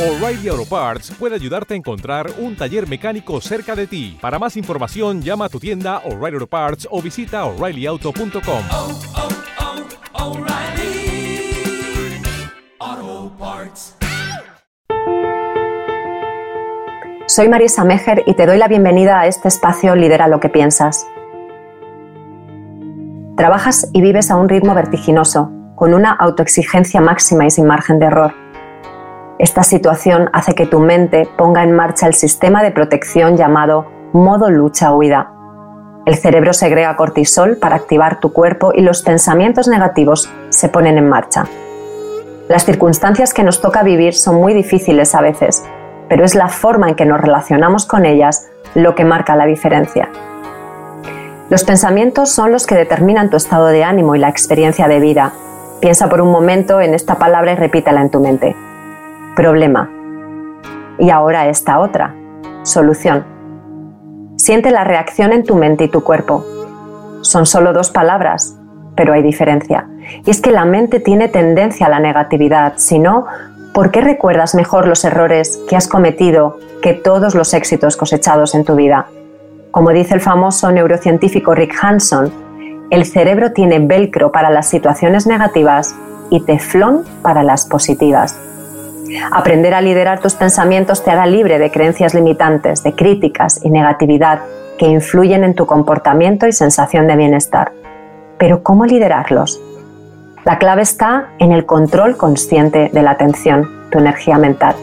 O'Reilly Auto Parts puede ayudarte a encontrar un taller mecánico cerca de ti. Para más información, llama a tu tienda O'Reilly Auto Parts o visita oreillyauto.com. oh, oh, Parts. Soy Marisa Mejer y te doy la bienvenida a este espacio Lidera lo que piensas. Trabajas y vives a un ritmo vertiginoso, con una autoexigencia máxima y sin margen de error. Esta situación hace que tu mente ponga en marcha el sistema de protección llamado modo lucha-huida. El cerebro segrega cortisol para activar tu cuerpo y los pensamientos negativos se ponen en marcha. Las circunstancias que nos toca vivir son muy difíciles a veces, pero es la forma en que nos relacionamos con ellas lo que marca la diferencia. Los pensamientos son los que determinan tu estado de ánimo y la experiencia de vida. Piensa por un momento en esta palabra y repítela en tu mente problema. Y ahora esta otra, solución. Siente la reacción en tu mente y tu cuerpo. Son solo dos palabras, pero hay diferencia. Y es que la mente tiene tendencia a la negatividad, si no, ¿por qué recuerdas mejor los errores que has cometido que todos los éxitos cosechados en tu vida? Como dice el famoso neurocientífico Rick Hanson, el cerebro tiene velcro para las situaciones negativas y teflón para las positivas. Aprender a liderar tus pensamientos te hará libre de creencias limitantes, de críticas y negatividad que influyen en tu comportamiento y sensación de bienestar. Pero ¿cómo liderarlos? La clave está en el control consciente de la atención, tu energía mental.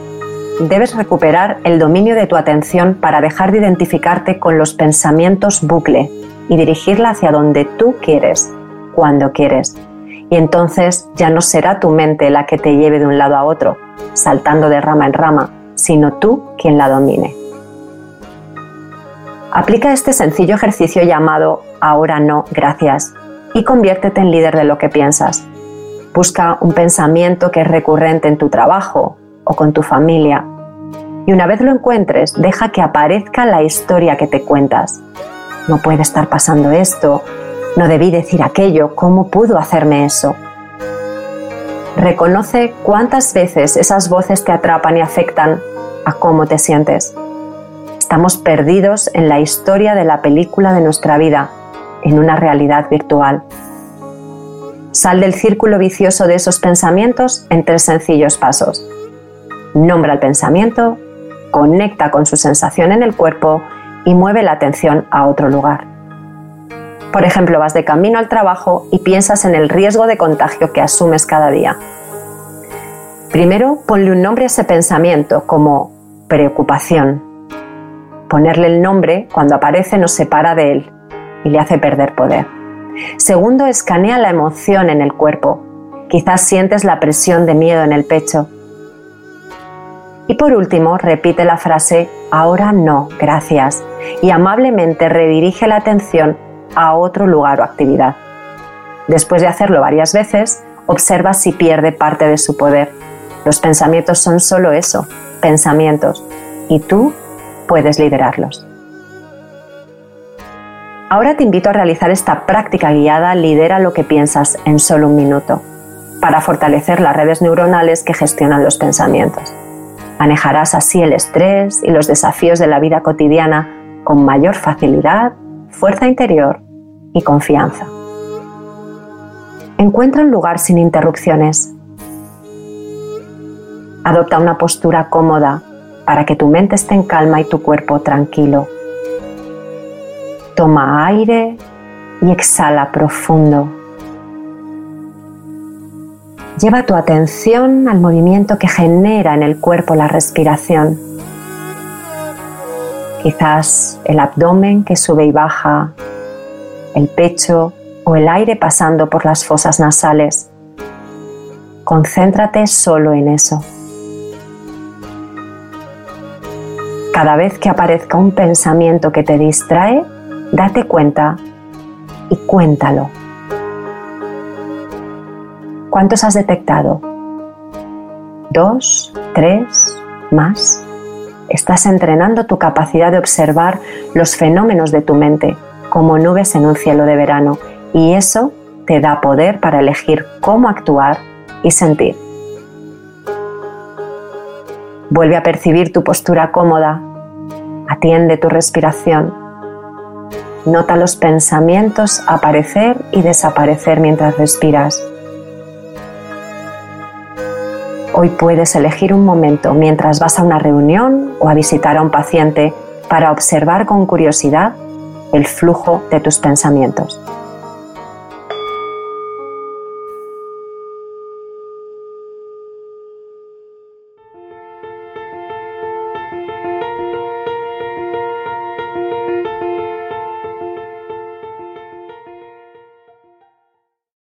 Debes recuperar el dominio de tu atención para dejar de identificarte con los pensamientos bucle y dirigirla hacia donde tú quieres, cuando quieres. Y entonces ya no será tu mente la que te lleve de un lado a otro, saltando de rama en rama, sino tú quien la domine. Aplica este sencillo ejercicio llamado Ahora no, gracias y conviértete en líder de lo que piensas. Busca un pensamiento que es recurrente en tu trabajo o con tu familia y una vez lo encuentres, deja que aparezca la historia que te cuentas. No puede estar pasando esto, no debí decir aquello, ¿cómo pudo hacerme eso? Reconoce cuántas veces esas voces te atrapan y afectan a cómo te sientes. Estamos perdidos en la historia de la película de nuestra vida, en una realidad virtual. Sal del círculo vicioso de esos pensamientos en tres sencillos pasos. Nombra el pensamiento, conecta con su sensación en el cuerpo y mueve la atención a otro lugar. Por ejemplo, vas de camino al trabajo y piensas en el riesgo de contagio que asumes cada día. Primero, ponle un nombre a ese pensamiento como preocupación. Ponerle el nombre cuando aparece nos separa de él y le hace perder poder. Segundo, escanea la emoción en el cuerpo. Quizás sientes la presión de miedo en el pecho. Y por último, repite la frase ahora no, gracias, y amablemente redirige la atención a otro lugar o actividad. Después de hacerlo varias veces, observa si pierde parte de su poder. Los pensamientos son solo eso, pensamientos, y tú puedes liderarlos. Ahora te invito a realizar esta práctica guiada Lidera lo que piensas en solo un minuto, para fortalecer las redes neuronales que gestionan los pensamientos. Manejarás así el estrés y los desafíos de la vida cotidiana con mayor facilidad fuerza interior y confianza. Encuentra un lugar sin interrupciones. Adopta una postura cómoda para que tu mente esté en calma y tu cuerpo tranquilo. Toma aire y exhala profundo. Lleva tu atención al movimiento que genera en el cuerpo la respiración quizás el abdomen que sube y baja, el pecho o el aire pasando por las fosas nasales. Concéntrate solo en eso. Cada vez que aparezca un pensamiento que te distrae, date cuenta y cuéntalo. ¿Cuántos has detectado? ¿Dos? ¿Tres? ¿Más? Estás entrenando tu capacidad de observar los fenómenos de tu mente como nubes en un cielo de verano y eso te da poder para elegir cómo actuar y sentir. Vuelve a percibir tu postura cómoda. Atiende tu respiración. Nota los pensamientos aparecer y desaparecer mientras respiras. Hoy puedes elegir un momento mientras vas a una reunión o a visitar a un paciente para observar con curiosidad el flujo de tus pensamientos.